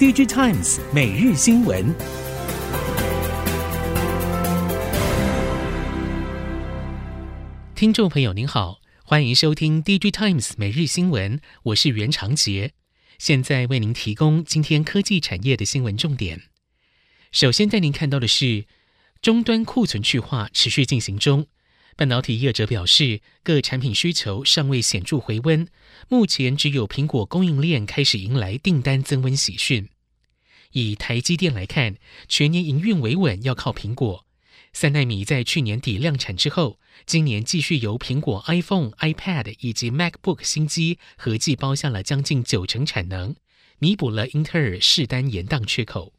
DigiTimes 每日新闻，听众朋友您好，欢迎收听 DigiTimes 每日新闻，我是袁长杰，现在为您提供今天科技产业的新闻重点。首先带您看到的是，终端库存去化持续进行中。半导体业者表示，各产品需求尚未显著回温，目前只有苹果供应链开始迎来订单增温喜讯。以台积电来看，全年营运维稳要靠苹果。三奈米在去年底量产之后，今年继续由苹果 iPhone、iPad 以及 MacBook 新机合计包下了将近九成产能，弥补了英特尔试单延宕缺口。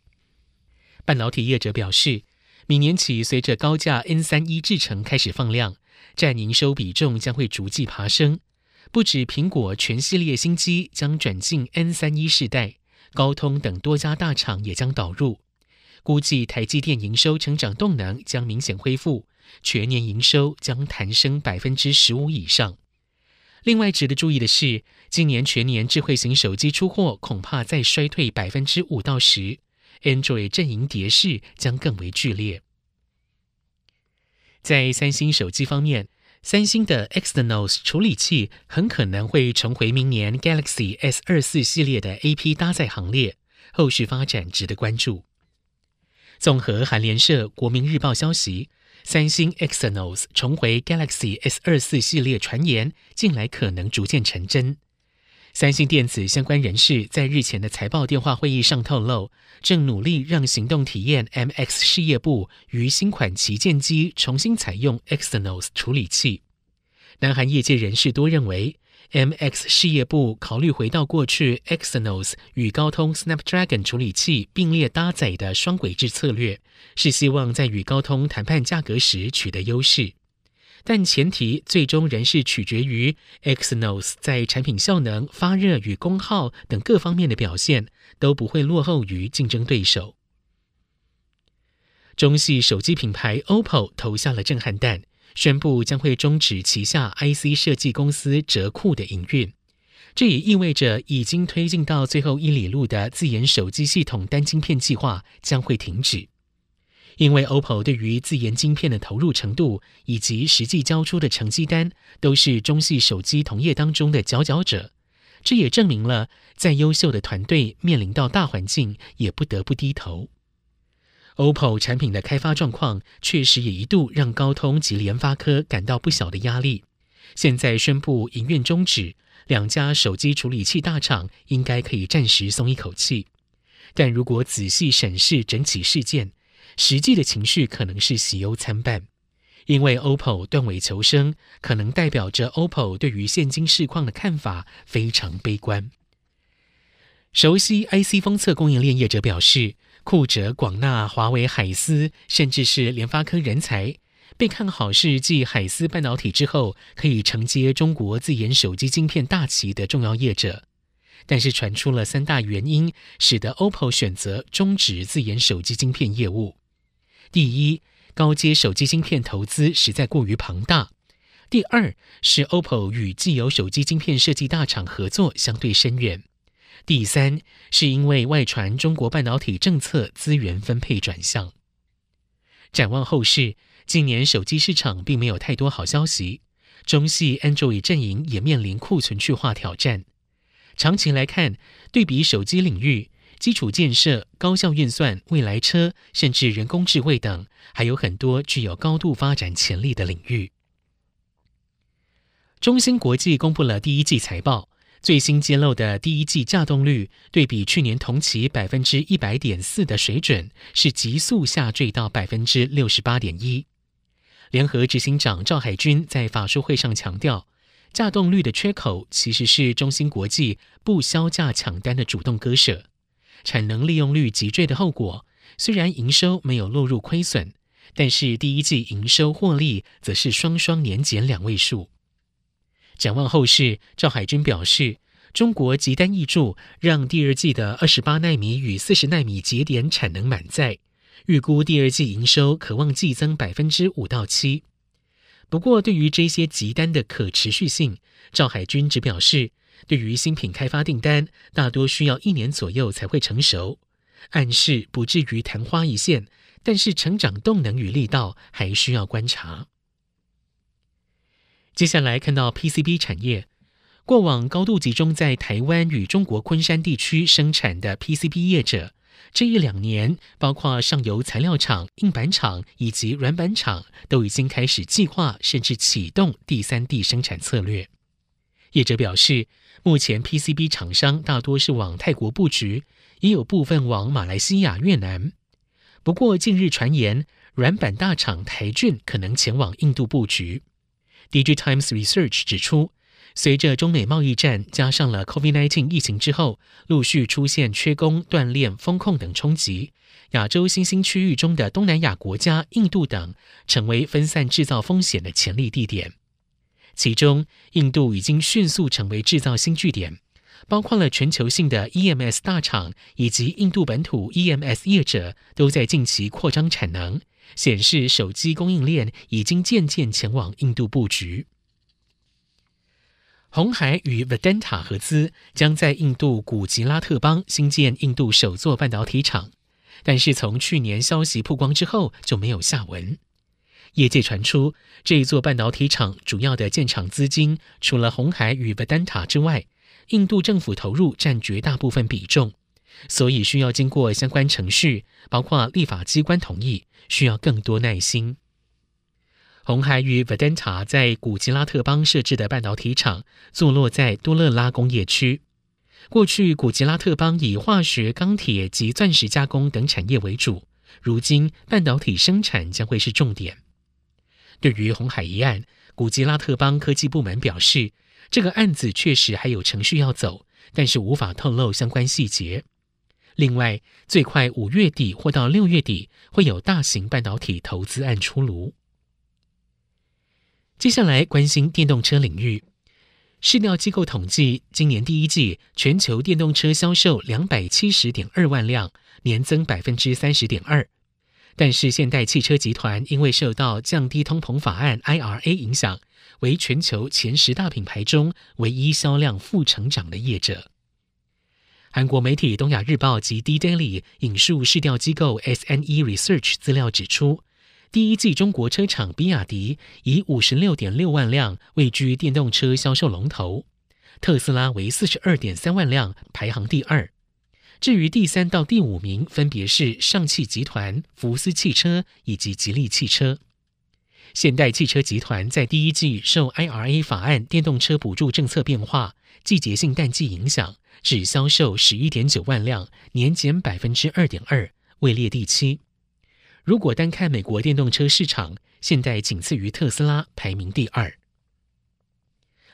半导体业者表示，明年起，随着高价 N 三一制程开始放量，占营收比重将会逐季爬升。不止苹果全系列新机将转进 N 三一世代，高通等多家大厂也将导入。估计台积电营收成长动能将明显恢复，全年营收将弹升百分之十五以上。另外值得注意的是，今年全年智慧型手机出货恐怕再衰退百分之五到十。Android 阵营跌势将更为剧烈。在三星手机方面，三星的 Exynos 处理器很可能会重回明年 Galaxy S 二四系列的 AP 搭载行列，后续发展值得关注。综合韩联社、国民日报消息，三星 Exynos 重回 Galaxy S 二四系列传言，近来可能逐渐成真。三星电子相关人士在日前的财报电话会议上透露，正努力让行动体验 MX 事业部于新款旗舰机重新采用 Exynos 处理器。南韩业界人士多认为，MX 事业部考虑回到过去 Exynos 与高通 Snapdragon 处理器并列搭载的双轨制策略，是希望在与高通谈判价格时取得优势。但前提最终仍是取决于 Exynos 在产品效能、发热与功耗等各方面的表现都不会落后于竞争对手。中系手机品牌 OPPO 投下了震撼弹，宣布将会终止旗下 IC 设计公司折库的营运。这也意味着已经推进到最后一里路的自研手机系统单晶片计划将会停止。因为 OPPO 对于自研晶片的投入程度以及实际交出的成绩单，都是中系手机同业当中的佼佼者。这也证明了，再优秀的团队面临到大环境，也不得不低头。OPPO 产品的开发状况，确实也一度让高通及联发科感到不小的压力。现在宣布营运终止，两家手机处理器大厂应该可以暂时松一口气。但如果仔细审视整起事件，实际的情绪可能是喜忧参半，因为 OPPO 断尾求生，可能代表着 OPPO 对于现今市况的看法非常悲观。熟悉 IC 封测供应链业者表示，库哲、广纳、华为、海思，甚至是联发科人才，被看好是继海思半导体之后，可以承接中国自研手机晶片大旗的重要业者。但是传出了三大原因，使得 OPPO 选择终止自研手机晶片业务。第一，高阶手机晶片投资实在过于庞大；第二，是 OPPO 与既有手机晶片设计大厂合作相对深远；第三，是因为外传中国半导体政策资源分配转向。展望后市，今年手机市场并没有太多好消息，中系 Android 阵营也面临库存去化挑战。长期来看，对比手机领域。基础建设、高效运算、未来车，甚至人工智慧等，还有很多具有高度发展潜力的领域。中芯国际公布了第一季财报，最新揭露的第一季稼动率对比去年同期百分之一百点四的水准，是急速下坠到百分之六十八点一。联合执行长赵海军在法说会上强调，稼动率的缺口其实是中芯国际不削价抢单的主动割舍。产能利用率急坠的后果，虽然营收没有落入亏损，但是第一季营收获利则是双双年减两位数。展望后市，赵海军表示，中国急单挹注，让第二季的二十八纳米与四十纳米节点产能满载，预估第二季营收可望季增百分之五到七。不过，对于这些急单的可持续性，赵海军只表示。对于新品开发订单，大多需要一年左右才会成熟，暗示不至于昙花一现，但是成长动能与力道还需要观察。接下来看到 PCB 产业，过往高度集中在台湾与中国昆山地区生产的 PCB 业者，这一两年，包括上游材料厂、硬板厂以及软板厂，都已经开始计划甚至启动第三地生产策略。业者表示，目前 PCB 厂商大多是往泰国布局，也有部分往马来西亚、越南。不过近日传言，软板大厂台俊可能前往印度布局。DigiTimes Research 指出，随着中美贸易战加上了 COVID-19 疫情之后，陆续出现缺工、断链、风控等冲击，亚洲新兴区域中的东南亚国家印度等，成为分散制造风险的潜力地点。其中，印度已经迅速成为制造新据点，包括了全球性的 EMS 大厂以及印度本土 EMS 业者，都在近期扩张产能。显示手机供应链已经渐渐前往印度布局。鸿海与 Vedanta 合资，将在印度古吉拉特邦新建印度首座半导体厂，但是从去年消息曝光之后就没有下文。业界传出，这一座半导体厂主要的建厂资金，除了红海与 Vedanta 之外，印度政府投入占绝大部分比重。所以需要经过相关程序，包括立法机关同意，需要更多耐心。红海与 Vedanta 在古吉拉特邦设置的半导体厂，坐落在多勒拉工业区。过去古吉拉特邦以化学、钢铁及钻石加工等产业为主，如今半导体生产将会是重点。对于鸿海一案，古吉拉特邦科技部门表示，这个案子确实还有程序要走，但是无法透露相关细节。另外，最快五月底或到六月底会有大型半导体投资案出炉。接下来关心电动车领域，市调机构统计，今年第一季全球电动车销售两百七十点二万辆，年增百分之三十点二。但是现代汽车集团因为受到降低通膨法案 IRA 影响，为全球前十大品牌中唯一销量负成长的业者。韩国媒体《东亚日报》及 D Daily 引述市调机构 SNE Research 资料指出，第一季中国车厂比亚迪以五十六点六万辆位居电动车销售龙头，特斯拉为四十二点三万辆，排行第二。至于第三到第五名，分别是上汽集团、福斯汽车以及吉利汽车。现代汽车集团在第一季受 IRA 法案电动车补助政策变化、季节性淡季影响。只销售十一点九万辆，年减百分之二点二，位列第七。如果单看美国电动车市场，现代仅次于特斯拉，排名第二。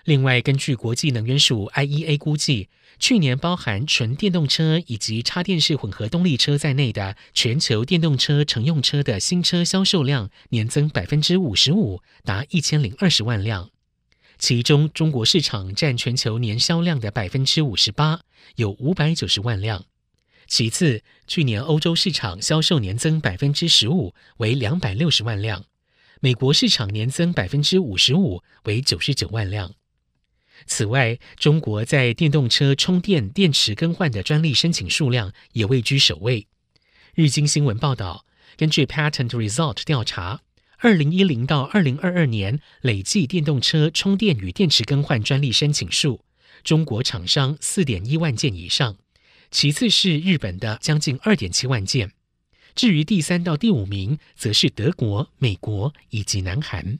另外，根据国际能源署 IEA 估计，去年包含纯电动车以及插电式混合动力车在内的全球电动车乘用车的新车销售量年增百分之五十五，达一千零二十万辆。其中，中国市场占全球年销量的百分之五十八，有五百九十万辆。其次，去年欧洲市场销售年增百分之十五，为两百六十万辆；美国市场年增百分之五十五，为九十九万辆。此外，中国在电动车充电电池更换的专利申请数量也位居首位。日经新闻报道，根据 Patent Result 调查。二零一零到二零二二年累计电动车充电与电池更换专利申请数，中国厂商四点一万件以上，其次是日本的将近二点七万件，至于第三到第五名，则是德国、美国以及南韩。